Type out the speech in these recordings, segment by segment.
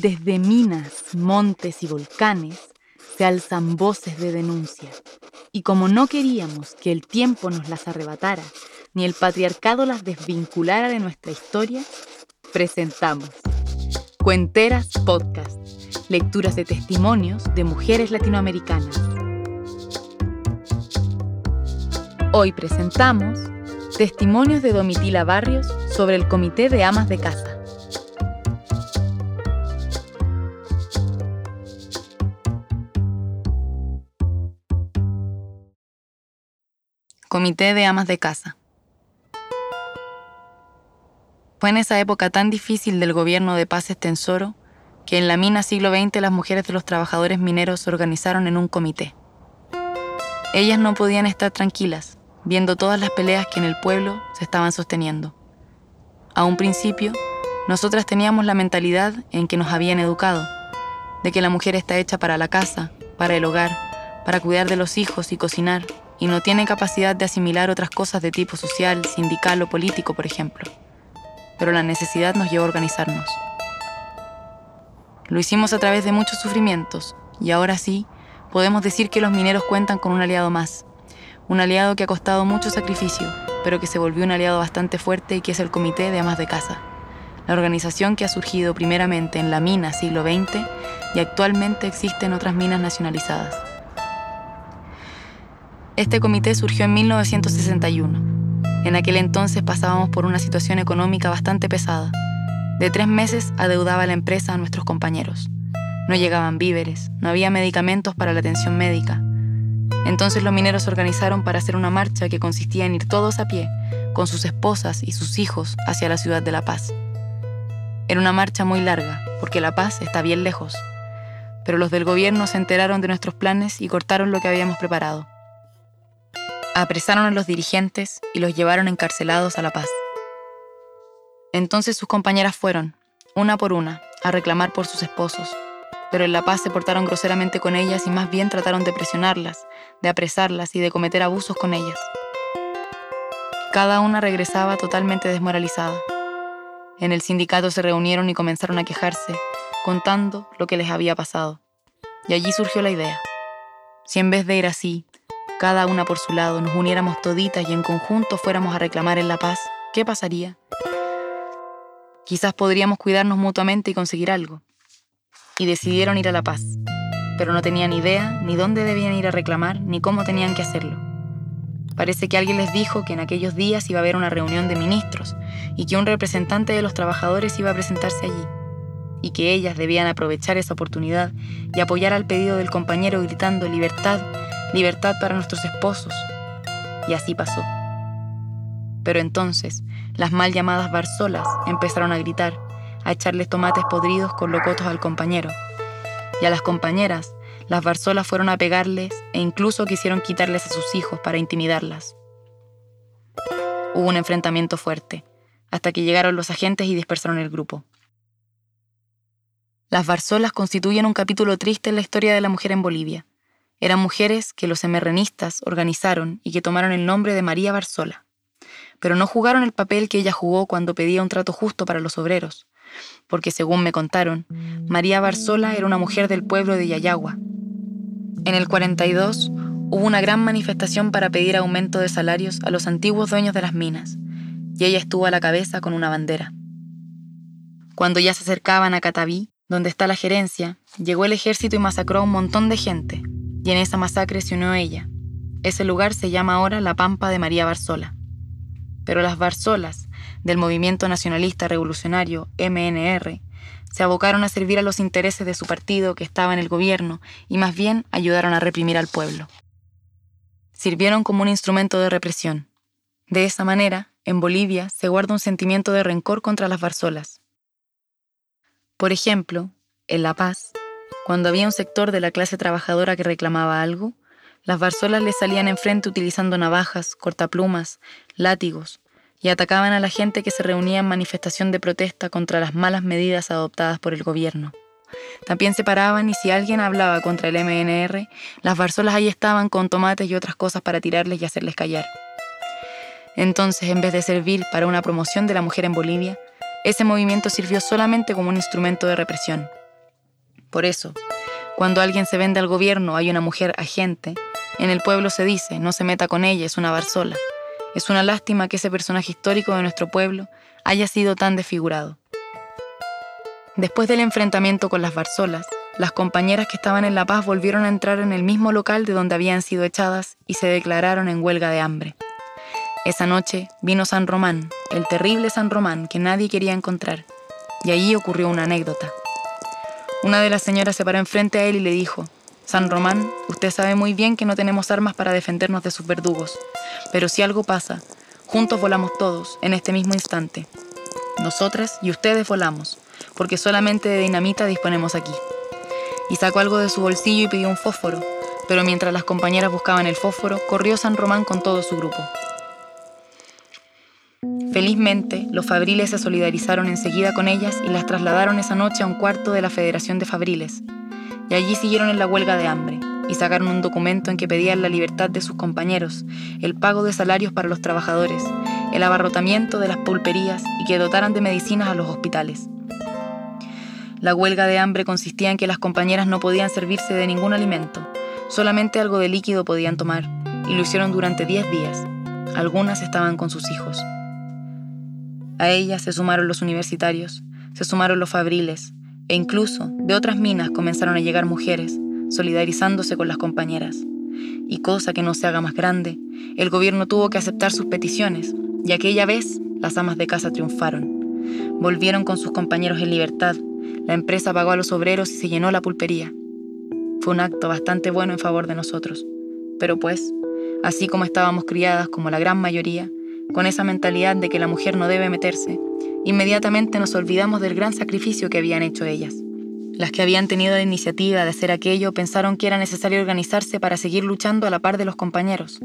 Desde minas, montes y volcanes se alzan voces de denuncia. Y como no queríamos que el tiempo nos las arrebatara, ni el patriarcado las desvinculara de nuestra historia, presentamos Cuenteras Podcast, lecturas de testimonios de mujeres latinoamericanas. Hoy presentamos testimonios de Domitila Barrios sobre el Comité de Amas de Casa. Comité de Amas de Casa. Fue en esa época tan difícil del gobierno de Paz Estensoro que en la mina siglo XX las mujeres de los trabajadores mineros se organizaron en un comité. Ellas no podían estar tranquilas, viendo todas las peleas que en el pueblo se estaban sosteniendo. A un principio, nosotras teníamos la mentalidad en que nos habían educado, de que la mujer está hecha para la casa, para el hogar, para cuidar de los hijos y cocinar, y no tiene capacidad de asimilar otras cosas de tipo social, sindical o político, por ejemplo. Pero la necesidad nos llevó a organizarnos. Lo hicimos a través de muchos sufrimientos, y ahora sí, podemos decir que los mineros cuentan con un aliado más. Un aliado que ha costado mucho sacrificio, pero que se volvió un aliado bastante fuerte y que es el Comité de Amas de Casa. La organización que ha surgido primeramente en la mina siglo XX y actualmente existe en otras minas nacionalizadas. Este comité surgió en 1961. En aquel entonces pasábamos por una situación económica bastante pesada. De tres meses adeudaba la empresa a nuestros compañeros. No llegaban víveres, no había medicamentos para la atención médica. Entonces los mineros se organizaron para hacer una marcha que consistía en ir todos a pie, con sus esposas y sus hijos, hacia la ciudad de La Paz. Era una marcha muy larga, porque La Paz está bien lejos. Pero los del gobierno se enteraron de nuestros planes y cortaron lo que habíamos preparado. Apresaron a los dirigentes y los llevaron encarcelados a La Paz. Entonces sus compañeras fueron, una por una, a reclamar por sus esposos, pero en La Paz se portaron groseramente con ellas y más bien trataron de presionarlas, de apresarlas y de cometer abusos con ellas. Cada una regresaba totalmente desmoralizada. En el sindicato se reunieron y comenzaron a quejarse, contando lo que les había pasado. Y allí surgió la idea. Si en vez de ir así, cada una por su lado, nos uniéramos toditas y en conjunto fuéramos a reclamar en la paz, ¿qué pasaría? Quizás podríamos cuidarnos mutuamente y conseguir algo. Y decidieron ir a la paz, pero no tenían idea ni dónde debían ir a reclamar ni cómo tenían que hacerlo. Parece que alguien les dijo que en aquellos días iba a haber una reunión de ministros y que un representante de los trabajadores iba a presentarse allí, y que ellas debían aprovechar esa oportunidad y apoyar al pedido del compañero gritando libertad libertad para nuestros esposos. Y así pasó. Pero entonces, las mal llamadas barzolas empezaron a gritar, a echarles tomates podridos con locotos al compañero. Y a las compañeras, las barzolas fueron a pegarles e incluso quisieron quitarles a sus hijos para intimidarlas. Hubo un enfrentamiento fuerte, hasta que llegaron los agentes y dispersaron el grupo. Las barzolas constituyen un capítulo triste en la historia de la mujer en Bolivia. Eran mujeres que los emerrenistas organizaron y que tomaron el nombre de María Barzola, pero no jugaron el papel que ella jugó cuando pedía un trato justo para los obreros, porque según me contaron, María Barzola era una mujer del pueblo de Yayagua. En el 42 hubo una gran manifestación para pedir aumento de salarios a los antiguos dueños de las minas, y ella estuvo a la cabeza con una bandera. Cuando ya se acercaban a Cataví, donde está la gerencia, llegó el ejército y masacró a un montón de gente, y en esa masacre se unió ella. Ese lugar se llama ahora la Pampa de María Barzola. Pero las Barzolas, del movimiento nacionalista revolucionario MNR, se abocaron a servir a los intereses de su partido que estaba en el gobierno y más bien ayudaron a reprimir al pueblo. Sirvieron como un instrumento de represión. De esa manera, en Bolivia se guarda un sentimiento de rencor contra las Barzolas. Por ejemplo, en La Paz, cuando había un sector de la clase trabajadora que reclamaba algo, las barzolas le salían enfrente utilizando navajas, cortaplumas, látigos, y atacaban a la gente que se reunía en manifestación de protesta contra las malas medidas adoptadas por el gobierno. También se paraban y si alguien hablaba contra el MNR, las barzolas ahí estaban con tomates y otras cosas para tirarles y hacerles callar. Entonces, en vez de servir para una promoción de la mujer en Bolivia, ese movimiento sirvió solamente como un instrumento de represión Por eso, cuando alguien se vende al gobierno hay una mujer agente, en el pueblo se dice, no se meta con ella, es una barzola. Es una lástima que ese personaje histórico de nuestro pueblo haya sido tan desfigurado. Después del enfrentamiento con las barzolas, las compañeras que estaban en La Paz volvieron a entrar en el mismo local de donde habían sido echadas y se declararon en huelga de hambre. Esa noche vino San Román, el terrible San Román que nadie quería encontrar, y allí ocurrió una anécdota. Una de las señoras se paró enfrente a él y le dijo, San Román, usted sabe muy bien que no tenemos armas para defendernos de sus verdugos, pero si algo pasa, juntos volamos todos, en este mismo instante. Nosotras y ustedes volamos, porque solamente de dinamita disponemos aquí. Y sacó algo de su bolsillo y pidió un fósforo, pero mientras las compañeras buscaban el fósforo, corrió San Román con todo su grupo. Felizmente, los fabriles se solidarizaron enseguida con ellas y las trasladaron esa noche a un cuarto de la Federación de Fabriles. Y allí siguieron en la huelga de hambre y sacaron un documento en que pedían la libertad de sus compañeros, el pago de salarios para los trabajadores, el abarrotamiento de las pulperías y que dotaran de medicinas a los hospitales. La huelga de hambre consistía en que las compañeras no podían servirse de ningún alimento, solamente algo de líquido podían tomar, y lo hicieron durante 10 días. Algunas estaban con sus hijos. A ellas se sumaron los universitarios, se sumaron los fabriles, e incluso de otras minas comenzaron a llegar mujeres, solidarizándose con las compañeras. Y cosa que no se haga más grande, el gobierno tuvo que aceptar sus peticiones, y aquella vez las amas de casa triunfaron. Volvieron con sus compañeros en libertad, la empresa pagó a los obreros y se llenó la pulpería. Fue un acto bastante bueno en favor de nosotros. Pero pues, así como estábamos criadas como la gran mayoría, con esa mentalidad de que la mujer no debe meterse, inmediatamente nos olvidamos del gran sacrificio que habían hecho ellas. Las que habían tenido la iniciativa de hacer aquello pensaron que era necesario organizarse para seguir luchando a la par de los compañeros.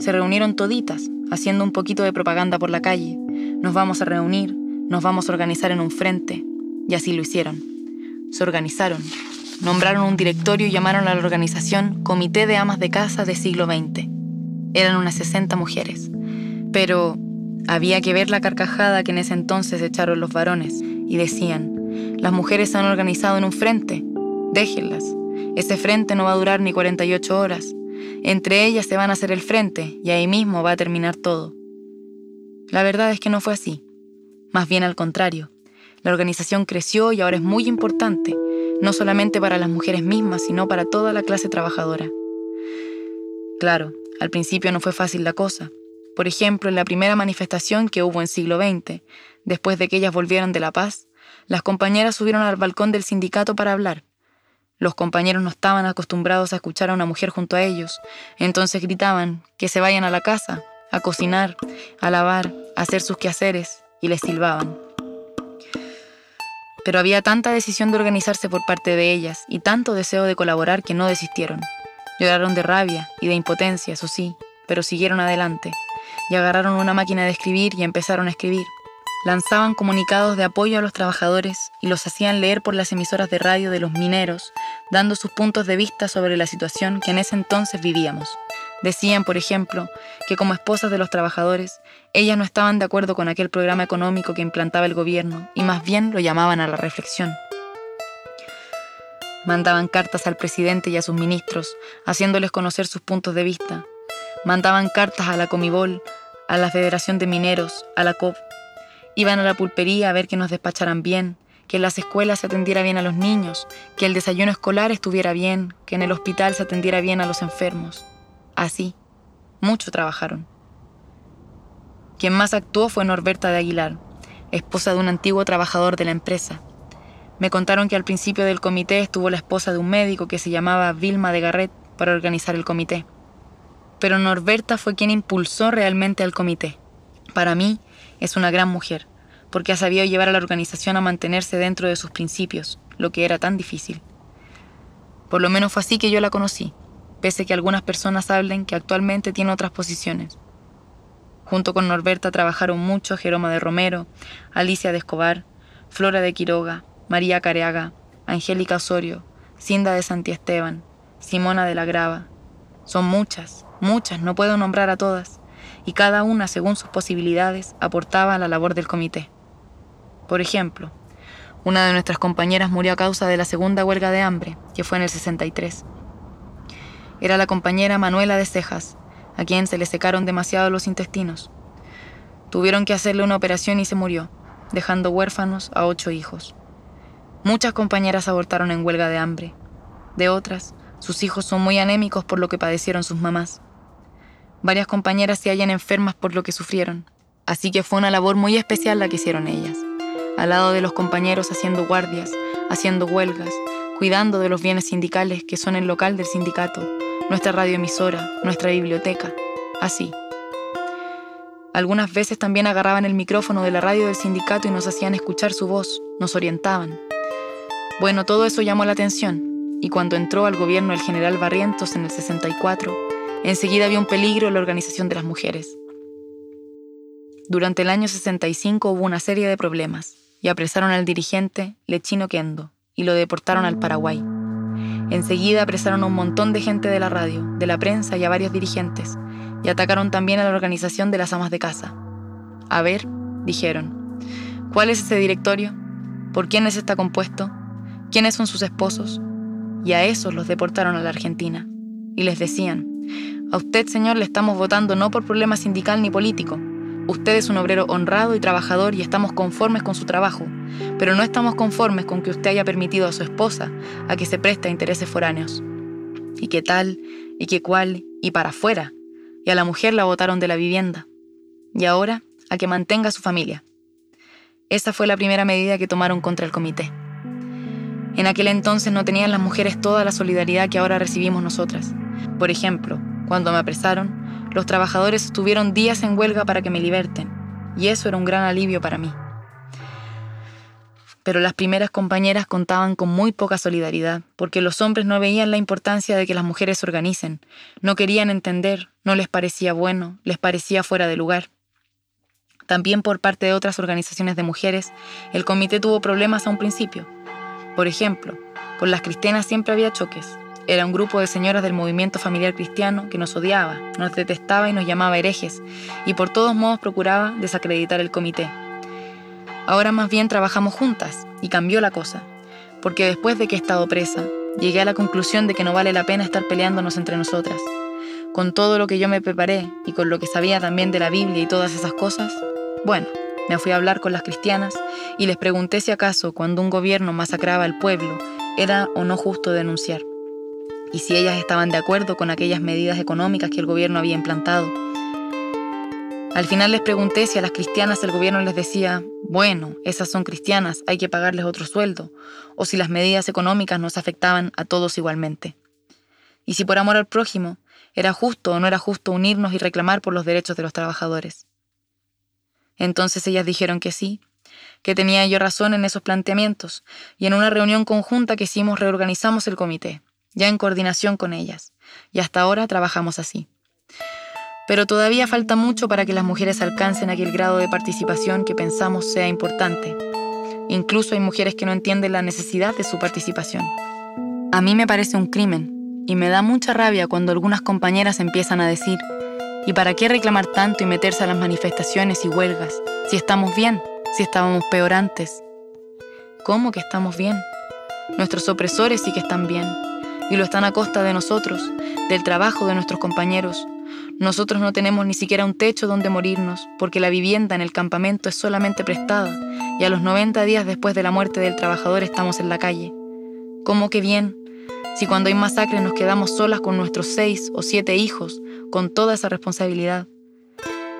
Se reunieron toditas, haciendo un poquito de propaganda por la calle. Nos vamos a reunir, nos vamos a organizar en un frente. Y así lo hicieron. Se organizaron, nombraron un directorio y llamaron a la organización Comité de Amas de Casa de siglo XX. Eran unas 60 mujeres. Pero había que ver la carcajada que en ese entonces echaron los varones y decían, las mujeres se han organizado en un frente, déjenlas, ese frente no va a durar ni 48 horas, entre ellas se van a hacer el frente y ahí mismo va a terminar todo. La verdad es que no fue así, más bien al contrario, la organización creció y ahora es muy importante, no solamente para las mujeres mismas, sino para toda la clase trabajadora. Claro, al principio no fue fácil la cosa, por ejemplo, en la primera manifestación que hubo en siglo XX, después de que ellas volvieron de La Paz, las compañeras subieron al balcón del sindicato para hablar. Los compañeros no estaban acostumbrados a escuchar a una mujer junto a ellos, entonces gritaban que se vayan a la casa, a cocinar, a lavar, a hacer sus quehaceres, y les silbaban. Pero había tanta decisión de organizarse por parte de ellas y tanto deseo de colaborar que no desistieron. Lloraron de rabia y de impotencia, eso sí, pero siguieron adelante y agarraron una máquina de escribir y empezaron a escribir. Lanzaban comunicados de apoyo a los trabajadores y los hacían leer por las emisoras de radio de los mineros, dando sus puntos de vista sobre la situación que en ese entonces vivíamos. Decían, por ejemplo, que como esposas de los trabajadores, ellas no estaban de acuerdo con aquel programa económico que implantaba el gobierno y más bien lo llamaban a la reflexión. Mandaban cartas al presidente y a sus ministros, haciéndoles conocer sus puntos de vista, Mandaban cartas a la Comibol, a la Federación de Mineros, a la COP. Iban a la pulpería a ver que nos despacharan bien, que en las escuelas se atendiera bien a los niños, que el desayuno escolar estuviera bien, que en el hospital se atendiera bien a los enfermos. Así, mucho trabajaron. Quien más actuó fue Norberta de Aguilar, esposa de un antiguo trabajador de la empresa. Me contaron que al principio del comité estuvo la esposa de un médico que se llamaba Vilma de Garret para organizar el comité pero Norberta fue quien impulsó realmente al comité. Para mí es una gran mujer, porque ha sabido llevar a la organización a mantenerse dentro de sus principios, lo que era tan difícil. Por lo menos fue así que yo la conocí, pese que algunas personas hablen que actualmente tiene otras posiciones. Junto con Norberta trabajaron mucho Jeroma de Romero, Alicia de Escobar, Flora de Quiroga, María Careaga, Angélica Osorio, Cinda de Santiesteban, Simona de la Grava. Son muchas, muchas, no puedo nombrar a todas, y cada una, según sus posibilidades, aportaba a la labor del comité. Por ejemplo, Una de nuestras compañeras murió a causa de la segunda huelga de hambre, que fue en el 63. Era la compañera Manuela de Cejas, a quien se le secaron demasiado los intestinos. Tuvieron que hacerle una operación y se murió, dejando huérfanos a ocho hijos. Muchas compañeras abortaron en huelga de hambre. De otras, sus hijos son muy anémicos por lo que padecieron sus mamás. Varias compañeras se hallan enfermas por lo que sufrieron, así que fue una labor muy especial la que hicieron ellas, al lado de los compañeros haciendo guardias, haciendo huelgas, cuidando de los bienes sindicales que son el local del sindicato, nuestra radioemisora, nuestra biblioteca, así. Algunas veces también agarraban el micrófono de la radio del sindicato y nos hacían escuchar su voz, nos orientaban. Bueno, todo eso llamó la atención, y cuando entró al gobierno el general Barrientos en el 64, enseguida vio un peligro en la organización de las mujeres. Durante el año 65 hubo una serie de problemas, y apresaron al dirigente Lechino Kendo, y lo deportaron al Paraguay. Enseguida apresaron a un montón de gente de la radio, de la prensa y a varios dirigentes, y atacaron también a la organización de las amas de casa. A ver, dijeron, ¿cuál es ese directorio? ¿Por quiénes está compuesto? ¿Quiénes son sus esposos? Y a esos los deportaron a la Argentina. Y les decían, a usted, señor, le estamos votando no por problema sindical ni político, Usted es un obrero honrado y trabajador y estamos conformes con su trabajo, pero no estamos conformes con que usted haya permitido a su esposa a que se preste a intereses foráneos. ¿Y qué tal? ¿Y qué cuál? Y para afuera. Y a la mujer la botaron de la vivienda. Y ahora a que mantenga a su familia. Esa fue la primera medida que tomaron contra el comité. En aquel entonces no tenían las mujeres toda la solidaridad que ahora recibimos nosotras. Por ejemplo, cuando me apresaron, los trabajadores estuvieron días en huelga para que me liberten, y eso era un gran alivio para mí. Pero las primeras compañeras contaban con muy poca solidaridad, porque los hombres no veían la importancia de que las mujeres se organicen, no querían entender, no les parecía bueno, les parecía fuera de lugar. También por parte de otras organizaciones de mujeres, el comité tuvo problemas a un principio. Por ejemplo, con las cristianas siempre había choques, era un grupo de señoras del movimiento familiar cristiano que nos odiaba, nos detestaba y nos llamaba herejes, y por todos modos procuraba desacreditar el comité. Ahora más bien trabajamos juntas, y cambió la cosa, porque después de que he estado presa, llegué a la conclusión de que no vale la pena estar peleándonos entre nosotras. Con todo lo que yo me preparé y con lo que sabía también de la Biblia y todas esas cosas, bueno, me fui a hablar con las cristianas y les pregunté si acaso cuando un gobierno masacraba al pueblo era o no justo denunciar y si ellas estaban de acuerdo con aquellas medidas económicas que el gobierno había implantado. Al final les pregunté si a las cristianas el gobierno les decía, bueno, esas son cristianas, hay que pagarles otro sueldo, o si las medidas económicas nos afectaban a todos igualmente. Y si por amor al prójimo era justo o no era justo unirnos y reclamar por los derechos de los trabajadores. Entonces ellas dijeron que sí, que tenía yo razón en esos planteamientos, y en una reunión conjunta que hicimos reorganizamos el comité ya en coordinación con ellas, y hasta ahora trabajamos así. Pero todavía falta mucho para que las mujeres alcancen aquel grado de participación que pensamos sea importante. Incluso hay mujeres que no entienden la necesidad de su participación. A mí me parece un crimen, y me da mucha rabia cuando algunas compañeras empiezan a decir, ¿y para qué reclamar tanto y meterse a las manifestaciones y huelgas? Si estamos bien, si estábamos peor antes. ¿Cómo que estamos bien? Nuestros opresores sí que están bien, y lo están a costa de nosotros, del trabajo de nuestros compañeros. Nosotros no tenemos ni siquiera un techo donde morirnos, porque la vivienda en el campamento es solamente prestada, y a los 90 días después de la muerte del trabajador estamos en la calle. ¿Cómo que bien? Si cuando hay masacres nos quedamos solas con nuestros seis o siete hijos, con toda esa responsabilidad.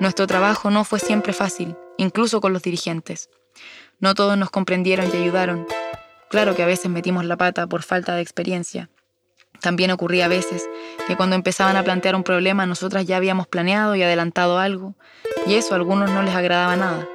Nuestro trabajo no fue siempre fácil, incluso con los dirigentes. No todos nos comprendieron y ayudaron. Claro que a veces metimos la pata por falta de experiencia, también ocurría a veces que cuando empezaban a plantear un problema nosotras ya habíamos planeado y adelantado algo, y eso a algunos no les agradaba nada.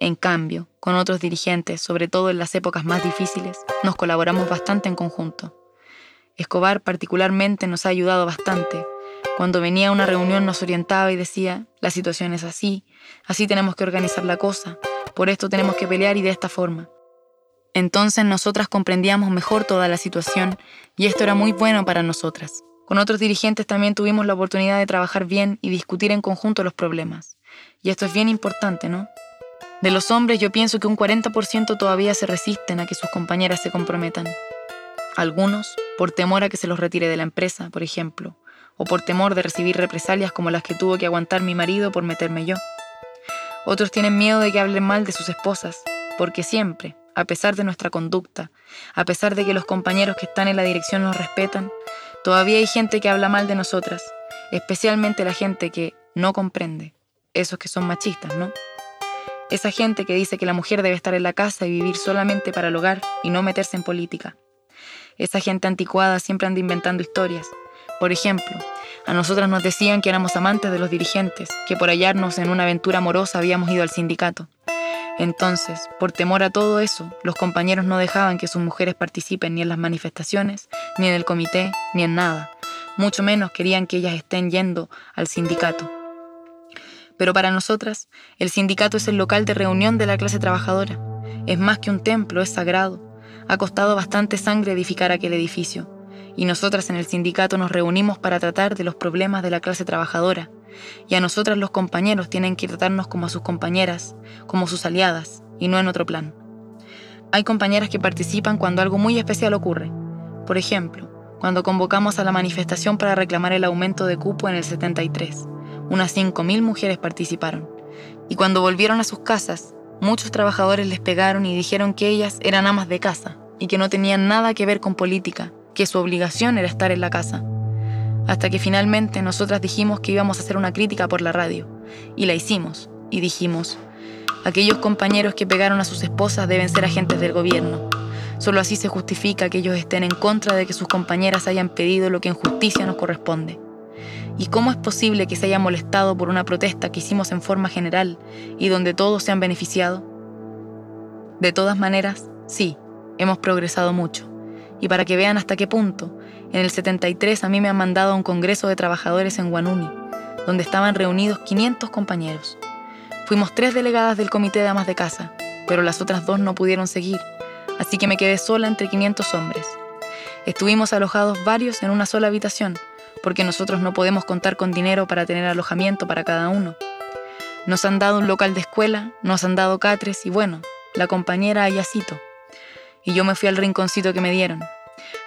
En cambio, con otros dirigentes, sobre todo en las épocas más difíciles, nos colaboramos bastante en conjunto. Escobar particularmente nos ha ayudado bastante. Cuando venía a una reunión nos orientaba y decía, la situación es así, así tenemos que organizar la cosa, por esto tenemos que pelear y de esta forma. Entonces nosotras comprendíamos mejor toda la situación y esto era muy bueno para nosotras. Con otros dirigentes también tuvimos la oportunidad de trabajar bien y discutir en conjunto los problemas. Y esto es bien importante, ¿no? De los hombres yo pienso que un 40% todavía se resisten a que sus compañeras se comprometan. Algunos, por temor a que se los retire de la empresa, por ejemplo, o por temor de recibir represalias como las que tuvo que aguantar mi marido por meterme yo. Otros tienen miedo de que hablen mal de sus esposas, porque siempre, a pesar de nuestra conducta, a pesar de que los compañeros que están en la dirección nos respetan, todavía hay gente que habla mal de nosotras, especialmente la gente que no comprende, esos que son machistas, ¿no? Esa gente que dice que la mujer debe estar en la casa y vivir solamente para el hogar y no meterse en política. Esa gente anticuada siempre anda inventando historias. Por ejemplo, a nosotras nos decían que éramos amantes de los dirigentes, que por hallarnos en una aventura amorosa habíamos ido al sindicato. Entonces, por temor a todo eso, los compañeros no dejaban que sus mujeres participen ni en las manifestaciones, ni en el comité, ni en nada. Mucho menos querían que ellas estén yendo al sindicato. Pero para nosotras, el sindicato es el local de reunión de la clase trabajadora. Es más que un templo, es sagrado. Ha costado bastante sangre edificar aquel edificio. Y nosotras en el sindicato nos reunimos para tratar de los problemas de la clase trabajadora, y a nosotras los compañeros tienen que tratarnos como a sus compañeras, como sus aliadas, y no en otro plan. Hay compañeras que participan cuando algo muy especial ocurre. Por ejemplo, cuando convocamos a la manifestación para reclamar el aumento de cupo en el 73. Unas 5.000 mujeres participaron. Y cuando volvieron a sus casas, muchos trabajadores les pegaron y dijeron que ellas eran amas de casa y que no tenían nada que ver con política, que su obligación era estar en la casa hasta que finalmente nosotras dijimos que íbamos a hacer una crítica por la radio, y la hicimos, y dijimos, aquellos compañeros que pegaron a sus esposas deben ser agentes del gobierno. Solo así se justifica que ellos estén en contra de que sus compañeras hayan pedido lo que en justicia nos corresponde. ¿Y cómo es posible que se haya molestado por una protesta que hicimos en forma general y donde todos se han beneficiado? De todas maneras, sí, hemos progresado mucho. Y para que vean hasta qué punto, en el 73 a mí me han mandado a un congreso de trabajadores en Guanuni, donde estaban reunidos 500 compañeros. Fuimos tres delegadas del comité de amas de casa, pero las otras dos no pudieron seguir, así que me quedé sola entre 500 hombres. Estuvimos alojados varios en una sola habitación, porque nosotros no podemos contar con dinero para tener alojamiento para cada uno. Nos han dado un local de escuela, nos han dado catres y bueno, la compañera Ayacito. Y yo me fui al rinconcito que me dieron,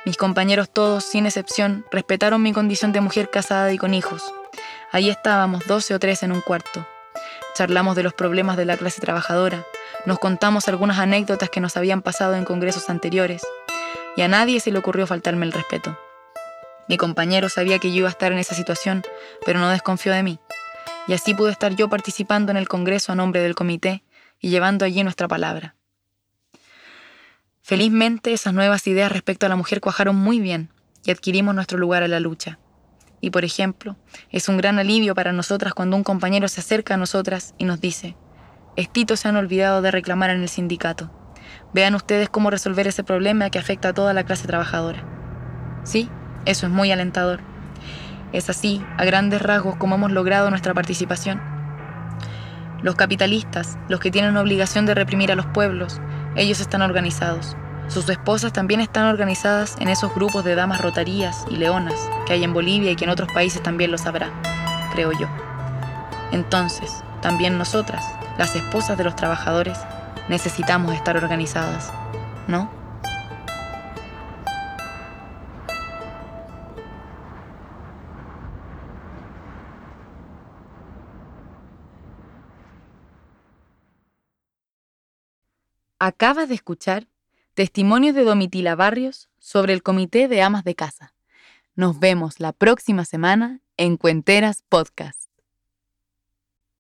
mis compañeros todos, sin excepción, respetaron mi condición de mujer casada y con hijos. Allí estábamos, doce o tres en un cuarto. Charlamos de los problemas de la clase trabajadora, nos contamos algunas anécdotas que nos habían pasado en congresos anteriores, y a nadie se le ocurrió faltarme el respeto. Mi compañero sabía que yo iba a estar en esa situación, pero no desconfió de mí, y así pude estar yo participando en el congreso a nombre del comité y llevando allí nuestra palabra. Felizmente esas nuevas ideas respecto a la mujer cuajaron muy bien y adquirimos nuestro lugar en la lucha. Y por ejemplo, es un gran alivio para nosotras cuando un compañero se acerca a nosotras y nos dice, Estito se han olvidado de reclamar en el sindicato. Vean ustedes cómo resolver ese problema que afecta a toda la clase trabajadora. Sí, eso es muy alentador. Es así, a grandes rasgos, como hemos logrado nuestra participación. Los capitalistas, los que tienen obligación de reprimir a los pueblos, ellos están organizados. Sus esposas también están organizadas en esos grupos de damas rotarías y leonas que hay en Bolivia y que en otros países también lo sabrá, creo yo. Entonces, también nosotras, las esposas de los trabajadores, necesitamos estar organizadas, ¿no? Acabas de escuchar testimonios de Domitila Barrios sobre el Comité de Amas de Casa. Nos vemos la próxima semana en Cuenteras Podcast.